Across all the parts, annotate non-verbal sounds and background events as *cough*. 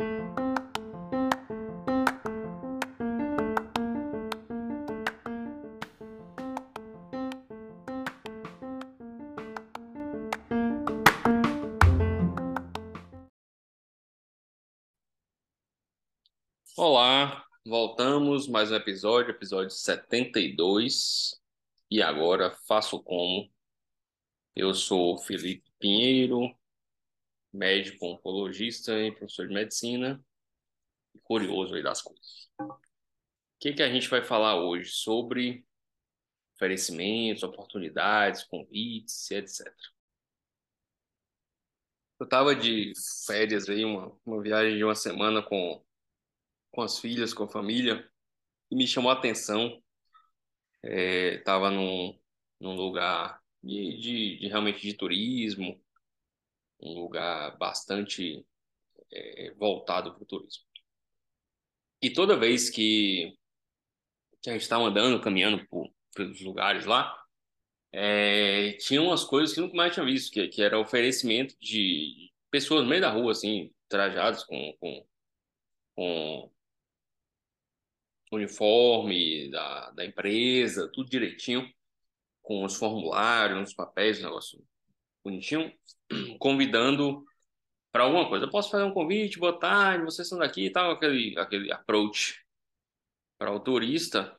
Olá, voltamos mais um episódio, episódio 72. E agora faço como. Eu sou Felipe Pinheiro, médico oncologista e professor de medicina, curioso aí das coisas. O que, que a gente vai falar hoje? Sobre oferecimentos, oportunidades, convites, etc. Eu estava de férias aí, uma, uma viagem de uma semana com com as filhas, com a família, e me chamou a atenção. Estava é, num, num lugar de, de, de, realmente de turismo, um lugar bastante é, voltado para o turismo. E toda vez que, que a gente estava andando, caminhando por, pelos lugares lá, é, tinha umas coisas que nunca mais tinha visto, que, que era oferecimento de pessoas no meio da rua, assim, trajadas com, com, com uniforme da, da empresa, tudo direitinho, com os formulários, os papéis, negócio bonitinho, convidando para alguma coisa. Eu posso fazer um convite, boa tarde, vocês são daqui e tal, aquele, aquele approach para o turista.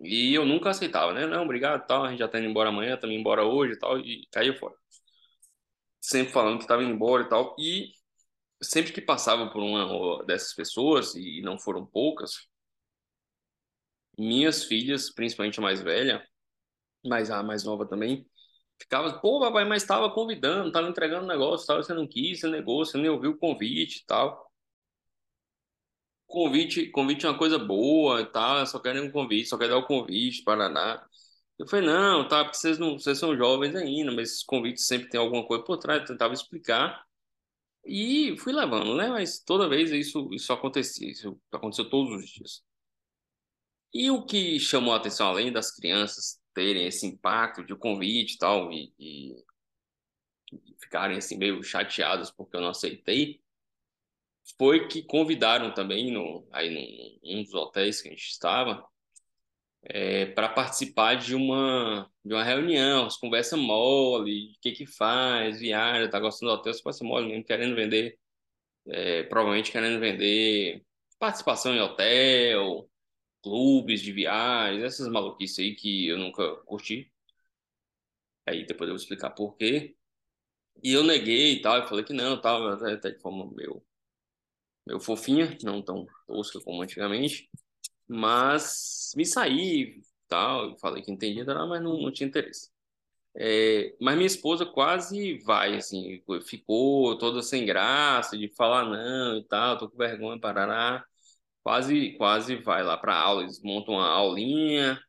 E eu nunca aceitava, né? Não, obrigado, tal, a gente já tá indo embora amanhã, também embora hoje e tal, e caiu fora. Sempre falando que estava indo embora e tal. E sempre que passava por uma dessas pessoas, e não foram poucas, minhas filhas, principalmente a mais velha, mas a mais nova também, ficava, pô, papai, mas estava convidando, estava entregando negócio, tal, você não quis, você negou, você nem ouviu o convite e tal. Convite, convite é uma coisa boa e tal, só querem um convite, só quer dar o convite, Paraná. Eu falei, não, tá, porque vocês, não, vocês são jovens ainda, mas esses convites sempre tem alguma coisa por trás, eu tentava explicar. E fui levando, né? Mas toda vez isso, isso acontecia, isso aconteceu todos os dias. E o que chamou a atenção, além das crianças terem esse impacto de convite e tal, e, e, e ficarem assim meio chateadas porque eu não aceitei, foi que convidaram também no, aí num, dos hotéis que a gente estava é, para participar de uma de uma reunião, as conversa mole, o que que faz, viaja, tá gostando do hotel, conversa mole, mesmo, querendo vender, é, provavelmente querendo vender participação em hotel, clubes de viagens, essas maluquices aí que eu nunca curti. Aí depois eu vou explicar por quê. E eu neguei e tal, eu falei que não, tal, até de forma meio, meio fofinha, não tão tosca como antigamente. Mas me saí tal, falei que entendia, mas não, não tinha interesse. É, mas minha esposa quase vai, assim, ficou toda sem graça de falar não e tal, tô com vergonha, parará quase quase vai lá para aula, eles montam uma aulinha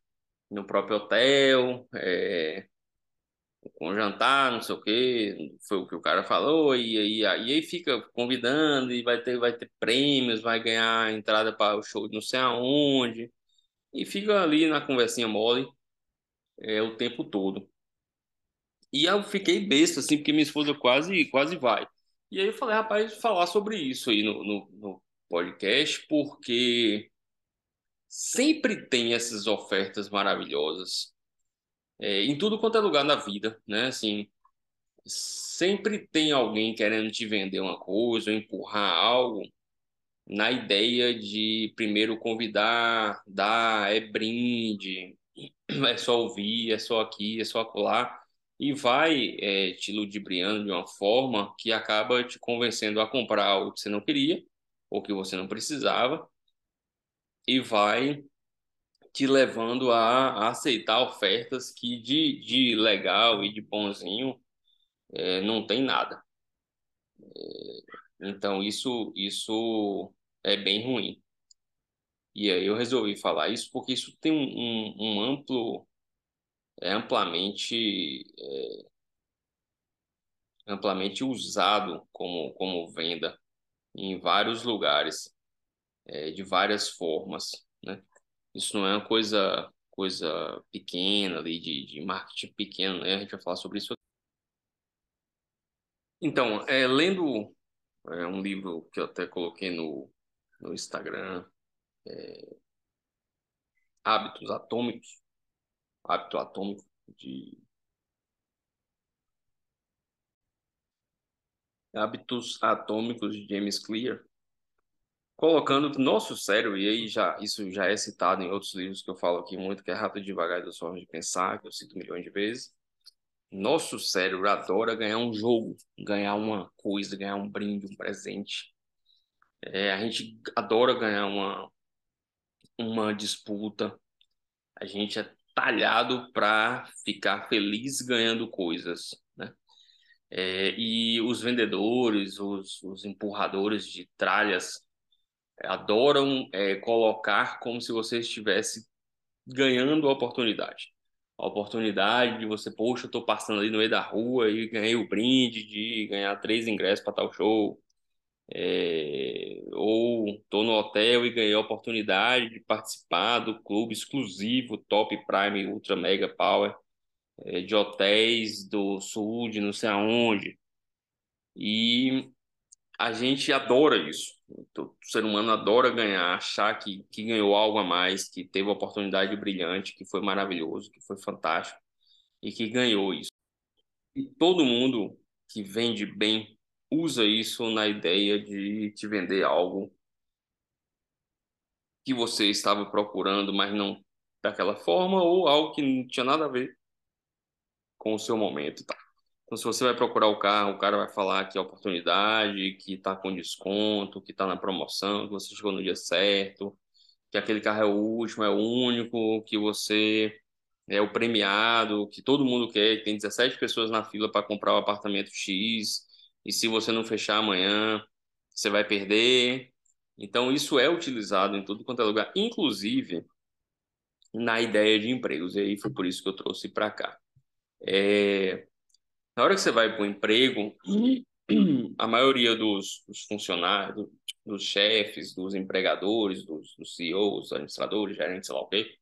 no próprio hotel, é, com jantar, não sei o quê, foi o que o cara falou, e aí, e aí fica convidando, e vai ter, vai ter prêmios, vai ganhar entrada para o show de não sei aonde, e fica ali na conversinha mole é, o tempo todo. E eu fiquei besta, assim, porque minha esposa quase, quase vai. E aí eu falei, rapaz, falar sobre isso aí no, no, no podcast, porque sempre tem essas ofertas maravilhosas é, em tudo quanto é lugar na vida, né? Assim, sempre tem alguém querendo te vender uma coisa, empurrar algo na ideia de primeiro convidar, dar, é brinde, *clears throat* é só ouvir, é só aqui, é só acolá, e vai é, te ludibriando de uma forma que acaba te convencendo a comprar algo que você não queria, ou que você não precisava, e vai te levando a, aceitar ofertas que de, de legal e de bonzinho é, não tem nada. É, então, isso, isso é bem ruim. E aí eu resolvi falar isso porque isso tem um, um, um amplo, é amplamente, é, amplamente usado como, como venda em vários lugares, é, de várias formas, né? Isso não é uma coisa coisa pequena ali de, de marketing pequeno, né? A gente vai falar sobre isso. Então, é, lendo É um livro que eu até coloquei no, no Instagram. É, Hábitos Atômicos. Hábito Atômico de Hábitos Atômicos de James Clear, colocando nosso cérebro, e aí já, isso já é citado em outros livros que eu falo aqui muito, que é Rápido e Devagar e das Formas de Pensar, que eu cito milhões de vezes, nosso cérebro adora ganhar um jogo, ganhar uma coisa, ganhar um brinde, um presente. É, a gente adora ganhar uma, uma disputa. A gente é talhado para ficar feliz ganhando coisas? É, e os vendedores, os, os empurradores de tralhas adoram é, colocar como se você estivesse ganhando a oportunidade. A oportunidade de você, poxa, eu tô passando ali no meio da rua e ganhei o brinde de ganhar três ingressos para tal show. É, ou tô no hotel e ganhei a oportunidade de participar do clube exclusivo Top Prime Ultra Mega Power é, de hotéis do sul, de não sei aonde. E a gente adora isso. O ser humano adora ganhar, achar que, que ganhou algo a mais, que teve uma oportunidade brilhante, que foi maravilhoso, que foi fantástico e que ganhou isso. E todo mundo que vende bem usa isso na ideia de te vender algo que você estava procurando, mas não daquela forma, ou algo que não tinha nada a ver com o seu momento, tá? Então, se você vai procurar o carro, o cara vai falar que é oportunidade, que está com desconto, que está na promoção, que você chegou no dia certo, que aquele carro é o último, é o único, que você é o premiado, que todo mundo quer, que tem 17 pessoas na fila para comprar o apartamento X, e se você não fechar amanhã, você vai perder. Então, isso é utilizado em tudo quanto é lugar, inclusive na ideia de empregos, e aí foi por isso que eu trouxe para cá. É, na hora que você vai para o emprego, *clears throat* a maioria dos, dos funcionários, dos chefes, dos empregadores, dos, dos CEOs, administradores, gerentes, sei lá o quê,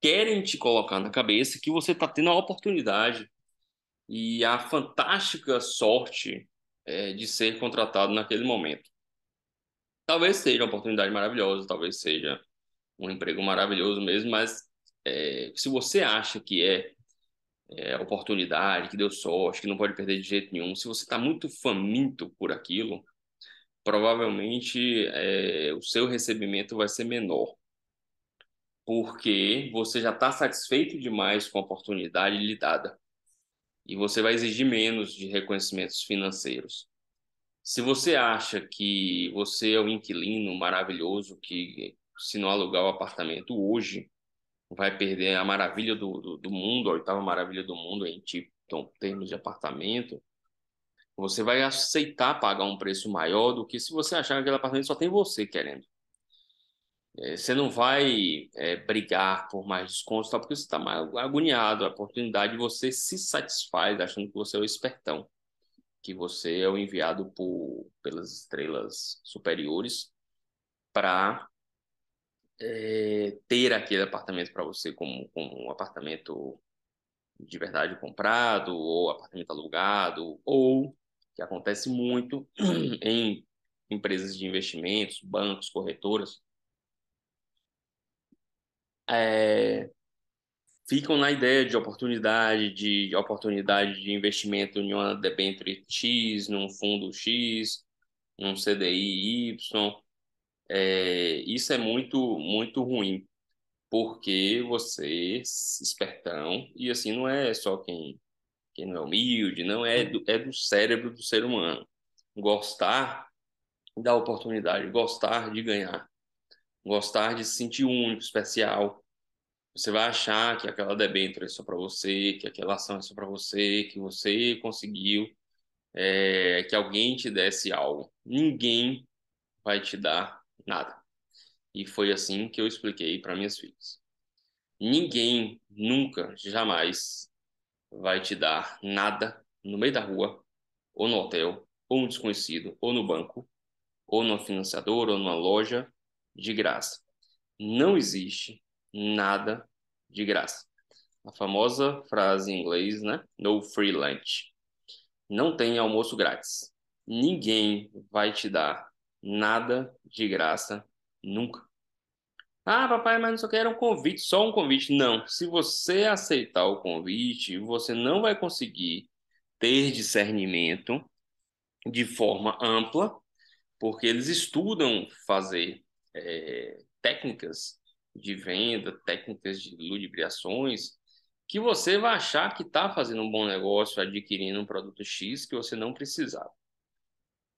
querem te colocar na cabeça que você está tendo a oportunidade e a fantástica sorte é, de ser contratado naquele momento. Talvez seja uma oportunidade maravilhosa, talvez seja um emprego maravilhoso mesmo, mas é, se você acha que é é, oportunidade, que deu sorte, que não pode perder de jeito nenhum. Se você está muito faminto por aquilo, provavelmente é, o seu recebimento vai ser menor, porque você já está satisfeito demais com a oportunidade lhe dada e você vai exigir menos de reconhecimentos financeiros. Se você acha que você é o inquilino maravilhoso que, se não alugar o apartamento hoje, vai perder a maravilha do, do, do mundo, a oitava maravilha do mundo em tipo, termos de apartamento, você vai aceitar pagar um preço maior do que se você achar que aquele apartamento só tem você querendo. É, você não vai é, brigar por mais descontos, tá? porque você está agoniado. A oportunidade você se satisfaz achando que você é o espertão, que você é o enviado por, pelas estrelas superiores para é, ter aquele apartamento para você como, como um apartamento de verdade comprado, ou apartamento alugado, ou que acontece muito *clears throat* em empresas de investimentos, bancos, corretoras, é, ficam na ideia de oportunidade, de oportunidade de investimento em uma debênture X, num fundo X, num CDI Y, é, isso é muito, muito ruim, porque você, espertão, e assim não é só quem, quem não é humilde, não é do, é do cérebro do ser humano. Gostar da oportunidade, gostar de ganhar, gostar de se sentir único, especial. Você vai achar que aquela debênture é só para você, que aquela ação é só para você, que você conseguiu, é, que alguém te desse algo. Ninguém vai te dar Nada. E foi assim que eu expliquei para minhas filhas. Ninguém nunca, jamais vai te dar nada no meio da rua, ou no hotel, ou no desconhecido, ou no banco, ou numa financiadora, ou numa loja de graça. Não existe nada de graça. A famosa frase em inglês, né? No free lunch. Não tem almoço grátis. Ninguém vai te dar nada de graça nunca. Ah, papai, mas não só quero um convite, só um convite. Não. Se você aceitar o convite, você não vai conseguir ter discernimento de forma ampla, porque eles estudam fazer é, técnicas de venda, técnicas de ludibriações, que você vai achar que está fazendo um bom negócio adquirindo um produto X que você não precisava.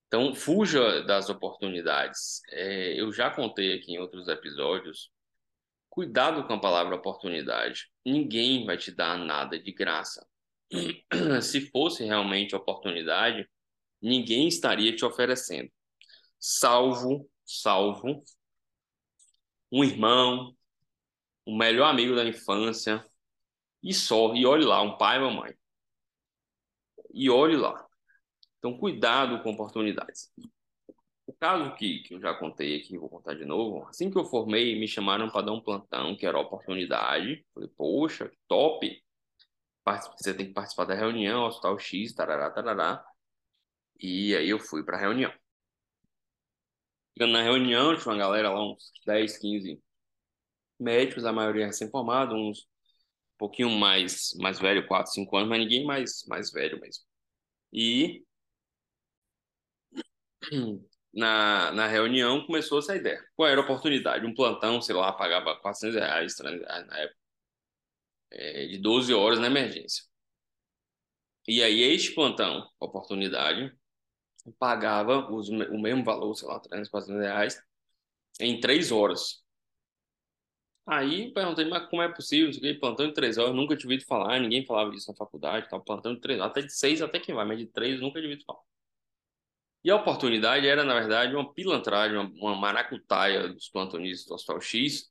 Então, fuja das oportunidades. É, eu já contei aqui em outros episódios. Cuidado com a palavra oportunidade. Ninguém vai te dar nada de graça. *clears throat* Se fosse realmente oportunidade, ninguém estaria te oferecendo. Salvo, salvo um irmão, um melhor amigo da infância, e só, e olhe lá, um pai e uma mãe. E olhe lá. Então, cuidado com oportunidades. O caso que, que eu já contei aqui, vou contar de novo. Assim que eu formei, me chamaram para dar um plantão, que era oportunidade. Falei, poxa, top! Você tem que participar da reunião, hospital X, tarará, tarará. E aí eu fui para a reunião. Chegando na reunião, tinha uma galera lá, uns 10, 15 médicos, a maioria recém-formado, uns um pouquinho mais, mais velho, 4, 5 anos, mas ninguém mais, mais velho mesmo. E *clears throat* na, na reunião começou essa ideia. Qual era a oportunidade? Um plantão, sei lá, pagava 400 reais na época, é, de 12 horas na emergência. E aí, este plantão, oportunidade, pagava os, o mesmo valor, sei lá, 300, 400 reais, em três horas. Aí perguntei, mas como é possível? Isso plantão de três horas, nunca tinha ouvido falar, ninguém falava disso na faculdade, tal, plantão de três até de seis até que vai, mas de três nunca tinha ouvido falar. E a oportunidade era, na verdade, uma pilantragem, uma, uma maracutaia dos plantonistas do Hospital X,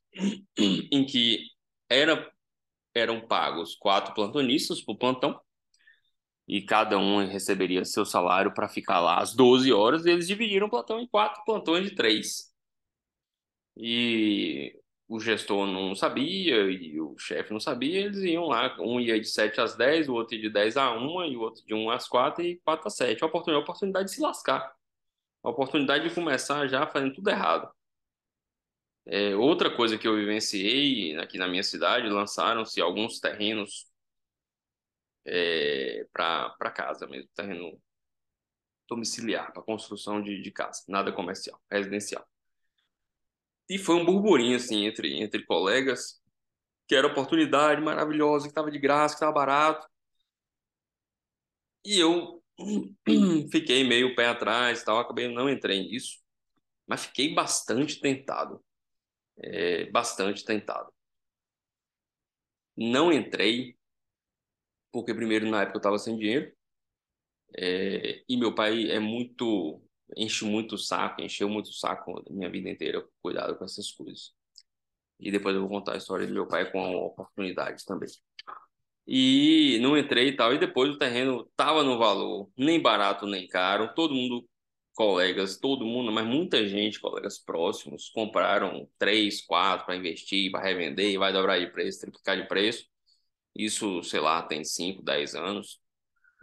em que era, eram pagos quatro plantonistas por plantão, e cada um receberia seu salário para ficar lá às 12 horas, e eles dividiram o plantão em quatro plantões de três. E o gestor não sabia e o chefe não sabia, eles iam lá, um ia de 7 às 10, o outro de 10 a 1 e o outro de 1 às 4 e 4 às 7. A oportunidade, a oportunidade de se lascar. A oportunidade de começar já fazendo tudo errado. É, outra coisa que eu vivenciei aqui na minha cidade, lançaram-se alguns terrenos é, para casa mesmo, terreno domiciliar, para construção de, de casa, nada comercial, residencial. E foi um burburinho, assim, entre, entre colegas, que era oportunidade maravilhosa, que estava de graça, que estava barato. E eu *clears throat* fiquei meio pé atrás tal, acabei não entrei nisso, mas fiquei bastante tentado. É, bastante tentado. Não entrei, porque primeiro na época eu estava sem dinheiro, é, e meu pai é muito enche muito o saco, encheu muito o saco minha vida inteira, cuidado com essas coisas. E depois eu vou contar a história do meu pai com oportunidades também. E não entrei e tal, e depois o terreno tava no valor, nem barato nem caro, todo mundo, colegas, todo mundo, mas muita gente, colegas próximos, compraram três, quatro para investir, para revender, vai dobrar de preço, triplicar de preço. Isso, sei lá, tem 5, 10 anos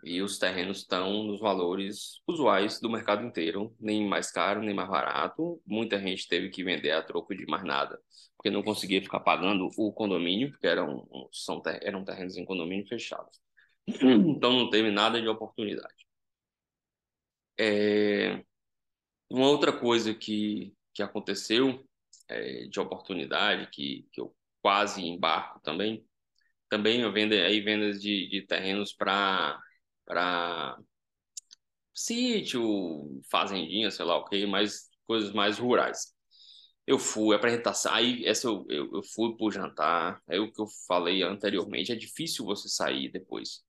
e os terrenos estão nos valores usuais do mercado inteiro, nem mais caro, nem mais barato. Muita gente teve que vender a troco de mais nada, porque não conseguia ficar pagando o condomínio, porque eram, são, eram terrenos em condomínio fechados. Então não teve nada de oportunidade. É... Uma outra coisa que, que aconteceu é, de oportunidade, que, que eu quase embarco também, também eu vendo aí vendas de, de terrenos para para sítio, fazendinha, sei lá o que, mas coisas mais rurais. Eu fui, apresentação, aí essa eu, eu, eu fui pro jantar, é o que eu falei anteriormente, é difícil você sair depois,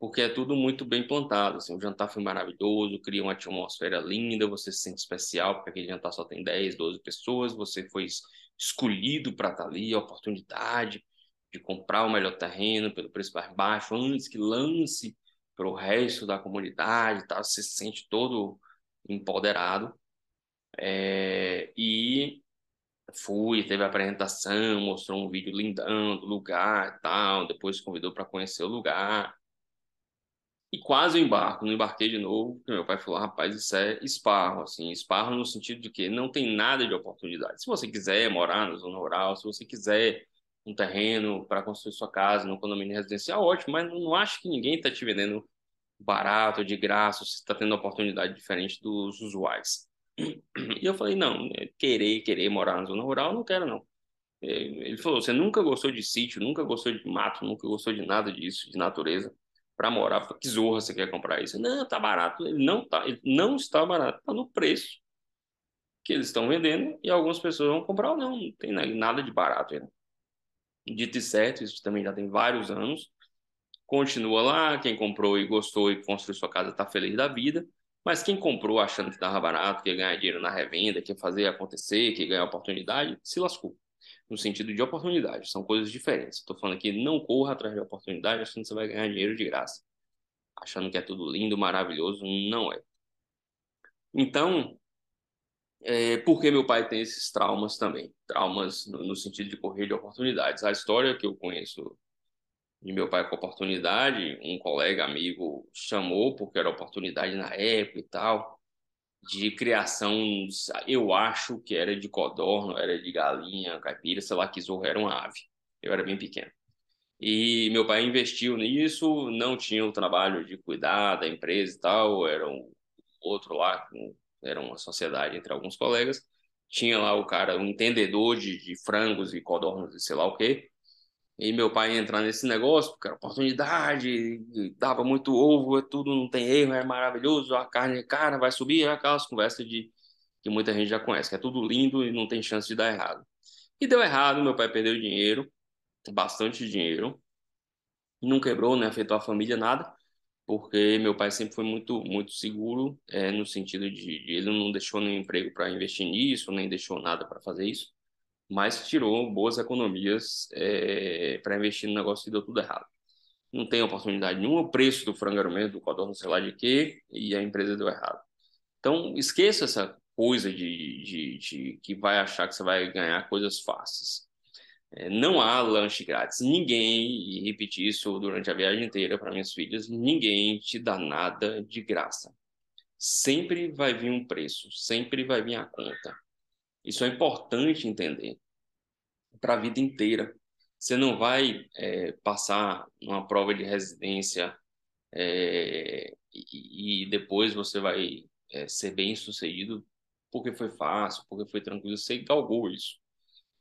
porque é tudo muito bem plantado, assim, o jantar foi maravilhoso, cria uma atmosfera linda, você se sente especial, porque aquele jantar só tem 10, 12 pessoas, você foi escolhido para estar tá ali, a oportunidade de comprar o melhor terreno pelo preço mais baixo, antes que lance para o resto da comunidade, tá? Você se sente todo empoderado. É, e fui, teve a apresentação, mostrou um vídeo lindão do lugar e tal, depois convidou para conhecer o lugar. E quase eu embarco, não embarquei de novo, meu pai falou, rapaz, isso é esparro, assim, esparro no sentido de que não tem nada de oportunidade. Se você quiser morar na zona rural, se você quiser um terreno para construir sua casa no condomínio residencial, ótimo, mas não, acho que ninguém está te vendendo barato, de graça, você está tendo oportunidade diferente dos usuais. E eu falei, não, é querer, querer morar na zona rural, não quero não. É, ele falou, você nunca gostou de sítio, nunca gostou de mato, nunca gostou de nada disso, de natureza para morar. Que zorra você quer comprar isso? Não, tá barato. Ele não tá, ele não está barato, tá no preço que eles estão vendendo e algumas pessoas vão comprar ou não, não tem nada de barato ainda. Dito e certo, isso também já tem vários anos. Continua lá, quem comprou e gostou e construiu sua casa está feliz da vida. Mas quem comprou achando que estava barato, que ia ganhar dinheiro na revenda, que ia fazer acontecer, que ia ganhar oportunidade, se lascou no sentido de oportunidade, são coisas diferentes. Estou falando aqui, não corra atrás de oportunidade achando que você vai ganhar dinheiro de graça. Achando que é tudo lindo, maravilhoso, não é. Então, é, por que meu pai tem esses traumas também? Traumas no, no, sentido de correr de oportunidades. A história que eu conheço de meu pai com oportunidade, um colega amigo chamou porque era oportunidade na época e tal de criação, eu acho que era de codorno, era de galinha, caipira, sei lá que zorro, era uma ave. Eu era bem pequeno. E meu pai investiu nisso, não tinha o trabalho de cuidar da empresa e tal, era um outro lá, era uma sociedade entre alguns colegas. Tinha lá o cara, um entendedor de, de frangos e codornos e sei lá o quê. E meu pai ia entrar nesse negócio, porque era oportunidade, dava muito ovo, é tudo não tem erro, é maravilhoso, a carne é cara, vai subir, é aquelas conversas de que muita gente já conhece, que é tudo lindo e não tem chance de dar errado. E deu errado, meu pai perdeu dinheiro, bastante dinheiro, não quebrou, não afetou a família, nada, porque meu pai sempre foi muito, muito seguro, é, no sentido de, de ele não deixou nenhum emprego para investir nisso, nem deixou nada para fazer isso mas tirou boas economias é, para investir no negócio e deu tudo errado. Não tem oportunidade nenhuma, o preço do frango era o mesmo, do codorno, sei lá de quê, e a empresa deu errado. Então, esqueça essa coisa de, de, de que vai achar que você vai ganhar coisas fáceis. É, não há lanche grátis. Ninguém, e repeti isso durante a viagem inteira para minhas filhas, ninguém te dá nada de graça. Sempre vai vir um preço, sempre vai vir a conta. Isso é importante entender para a vida inteira. Você não vai é, passar uma prova de residência é, e, e, depois você vai é, ser bem sucedido porque foi fácil, porque foi tranquilo. Você galgou isso.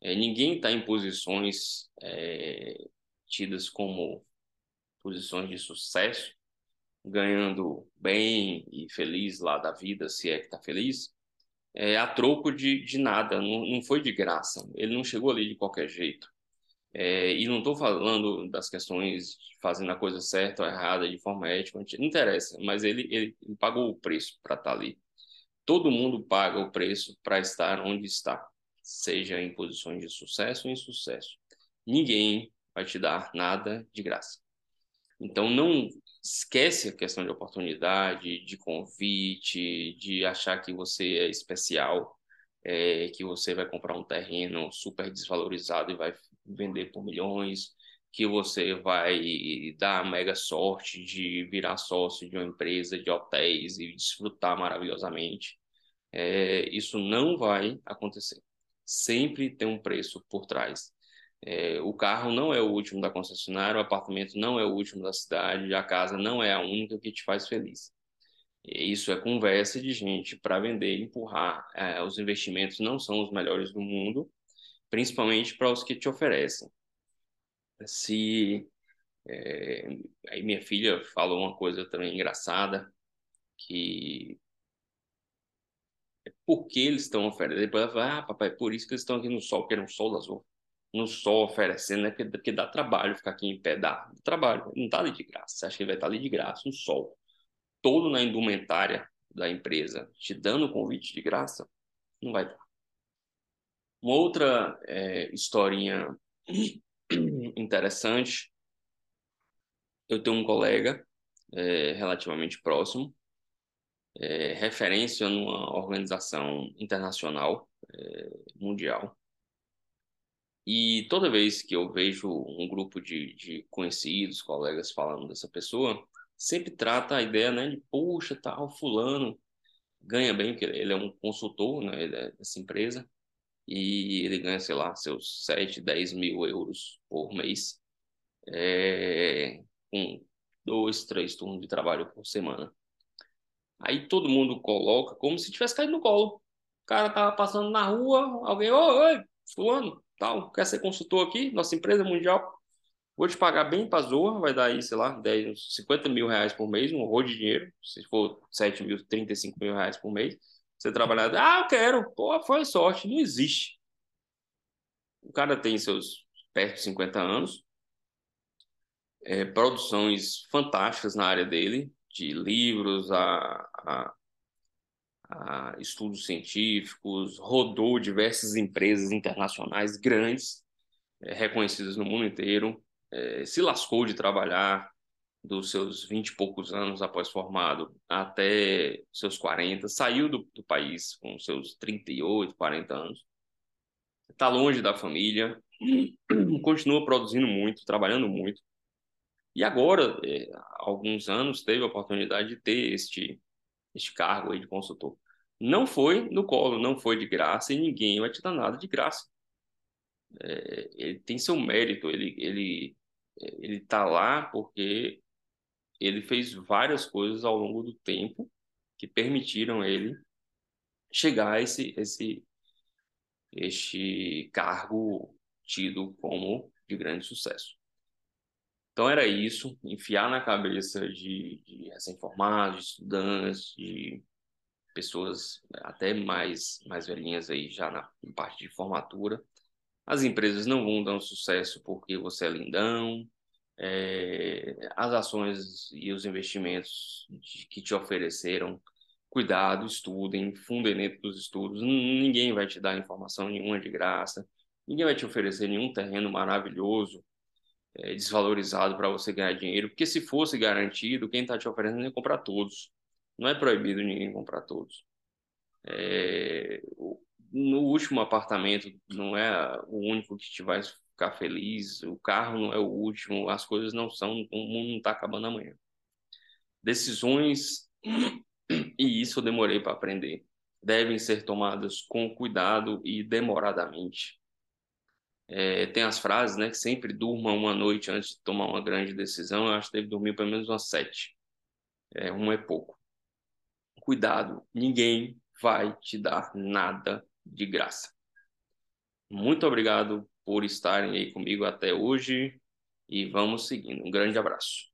É, ninguém está em posições é, tidas como posições de sucesso, ganhando bem e feliz lá da vida, se é que está feliz, é, a troco de, de nada, não, não foi de graça, ele não chegou ali de qualquer jeito. É, e não estou falando das questões de fazendo a coisa certa ou errada de forma ética, não interessa, mas ele, ele, ele pagou o preço para estar tá ali. Todo mundo paga o preço para estar onde está, seja em posições de sucesso ou insucesso. Ninguém vai te dar nada de graça. Então, não esquece a questão de oportunidade, de convite, de achar que você é especial, é, que você vai comprar um terreno super desvalorizado e vai vender por milhões, que você vai dar a mega sorte de virar sócio de uma empresa de hotéis e desfrutar maravilhosamente. É, isso não vai acontecer. Sempre tem um preço por trás. É, o carro não é o último da concessionária, o apartamento não é o último da cidade, a casa não é a única que te faz feliz. Isso é conversa de gente para vender empurrar. É, os investimentos não são os melhores do mundo, principalmente para os que te oferecem. Se é, aí minha filha falou uma coisa também engraçada que é por que eles estão oferecendo. Depois ela fala, ah, papai, por isso que eles estão aqui no sol, porque é um sol azul no sol oferecendo, né? Porque, porque dá trabalho ficar aqui em pé, dá trabalho, não tá ali de graça. Você acha que ele vai estar tá ali de graça, no sol, todo na indumentária da empresa, te dando convite de graça? Não vai dar. Uma outra é, historinha *clears throat* interessante, eu tenho um colega é, relativamente próximo, é, referência numa organização internacional, é, mundial, e toda vez que eu vejo um grupo de, de conhecidos, colegas falando dessa pessoa, sempre trata a ideia, né, de, poxa, tal, fulano ganha bem, porque ele é um consultor, né, é dessa empresa, e ele ganha, sei lá, seus 7, 10 mil euros por mês, é, com dois, três turnos de trabalho por semana. Aí todo mundo coloca como se tivesse caído no colo. O cara tava passando na rua, alguém, oi, oi, fulano, tal, quer ser consultor aqui, nossa empresa mundial, vou te pagar bem pra zorra, vai dar aí, sei lá, 10, 50 mil reais por mês, um horror de dinheiro, se for 7 mil, 35 mil reais por mês, você trabalhar, ah, eu quero, pô, foi sorte, não existe. O cara tem seus perto de 50 anos, é, produções fantásticas na área dele, de livros a, a, a estudos científicos, rodou diversas empresas internacionais grandes, é, reconhecidas no mundo inteiro, é, se lascou de trabalhar dos seus vinte e poucos anos após formado até seus 40, saiu do, do país com seus 38, 40 anos, está longe da família, *clears throat* continua produzindo muito, trabalhando muito, e agora, é, há alguns anos, teve a oportunidade de ter este, este cargo aí de consultor. Não foi no colo, não foi de graça e ninguém vai te dar nada de graça. É, ele tem seu mérito, ele ele ele está lá porque ele fez várias coisas ao longo do tempo que permitiram ele chegar a esse esse este cargo tido como de grande sucesso. Então era isso, enfiar na cabeça de, de recém-formados, de estudantes, de pessoas até mais, mais velhinhas aí já na parte de formatura. As empresas não vão dar um sucesso porque você é lindão, é, as ações e os investimentos de, que te ofereceram, cuidado, estudem, fundem dentro dos estudos. Ninguém vai te dar informação nenhuma de graça, ninguém vai te oferecer nenhum terreno maravilhoso é, desvalorizado para você ganhar dinheiro, porque se fosse garantido, quem está te oferecendo é comprar todos. Não é proibido ninguém comprar todos. É, no último apartamento não é o único que te vai ficar feliz, o carro não é o último, as coisas não são, o mundo não está acabando amanhã. Decisões, e isso eu demorei para aprender, devem ser tomadas com cuidado e demoradamente. É, tem as frases, né? Que sempre durma uma noite antes de tomar uma grande decisão. Eu acho que deve dormir pelo menos umas sete. É, uma é pouco. Cuidado, ninguém vai te dar nada de graça. Muito obrigado por estarem aí comigo até hoje e vamos seguindo. Um grande abraço.